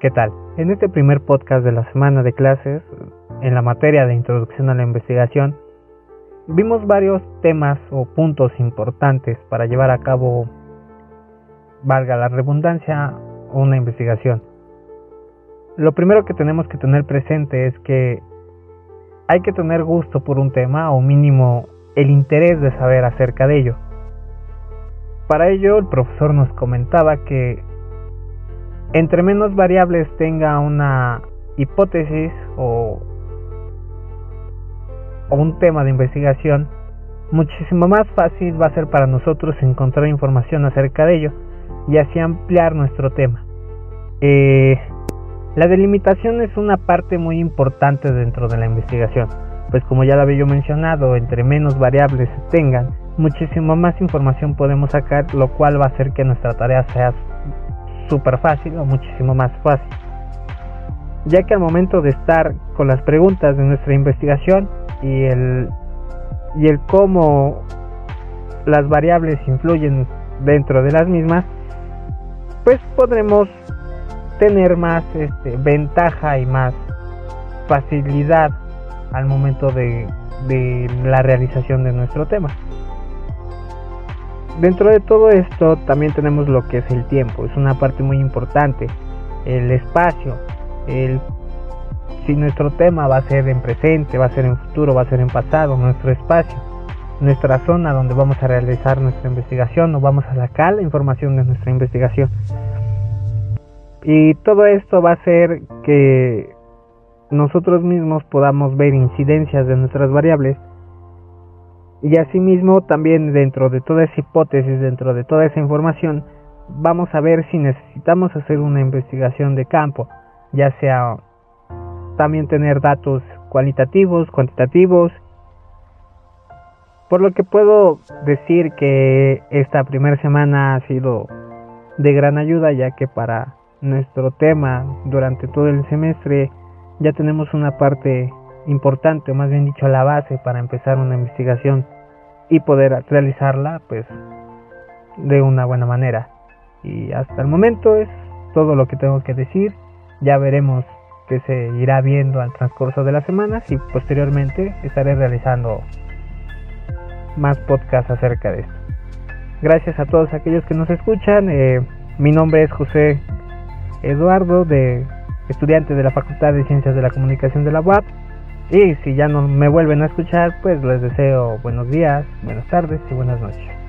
¿Qué tal? En este primer podcast de la semana de clases, en la materia de introducción a la investigación, vimos varios temas o puntos importantes para llevar a cabo, valga la redundancia, una investigación. Lo primero que tenemos que tener presente es que hay que tener gusto por un tema o mínimo el interés de saber acerca de ello. Para ello el profesor nos comentaba que entre menos variables tenga una hipótesis o, un tema de investigación, muchísimo más fácil va a ser para nosotros encontrar información acerca de ello y así ampliar nuestro tema. Eh, la delimitación es una parte muy importante dentro de la investigación, pues como ya lo había yo mencionado, entre menos variables se tengan, muchísimo más información podemos sacar, lo cual va a hacer que nuestra tarea sea súper fácil o muchísimo más fácil. Ya que al momento de estar con las preguntas de nuestra investigación y el, y el cómo las variables influyen dentro de las mismas, pues podremos tener más este, ventaja y más facilidad al momento de, de la realización de nuestro tema. Dentro de todo esto también tenemos lo que es el tiempo, es una parte muy importante, el espacio, el si nuestro tema va a ser en presente, va a ser en futuro, va a ser en pasado, nuestro espacio, nuestra zona donde vamos a realizar nuestra investigación o vamos a sacar la información de nuestra investigación. Y todo esto va a hacer que nosotros mismos podamos ver incidencias de nuestras variables y asimismo también dentro de toda esa hipótesis, dentro de toda esa información, vamos a ver si necesitamos hacer una investigación de campo, ya sea también tener datos cualitativos, cuantitativos. Por lo que puedo decir que esta primera semana ha sido de gran ayuda ya que para nuestro tema durante todo el semestre ya tenemos una parte importante, más bien dicho la base para empezar una investigación y poder realizarla pues de una buena manera. Y hasta el momento es todo lo que tengo que decir. Ya veremos que se irá viendo al transcurso de las semanas y posteriormente estaré realizando más podcasts acerca de esto. Gracias a todos aquellos que nos escuchan. Eh, mi nombre es José Eduardo, de estudiante de la Facultad de Ciencias de la Comunicación de la UAP. Y si ya no me vuelven a escuchar, pues les deseo buenos días, buenas tardes y buenas noches.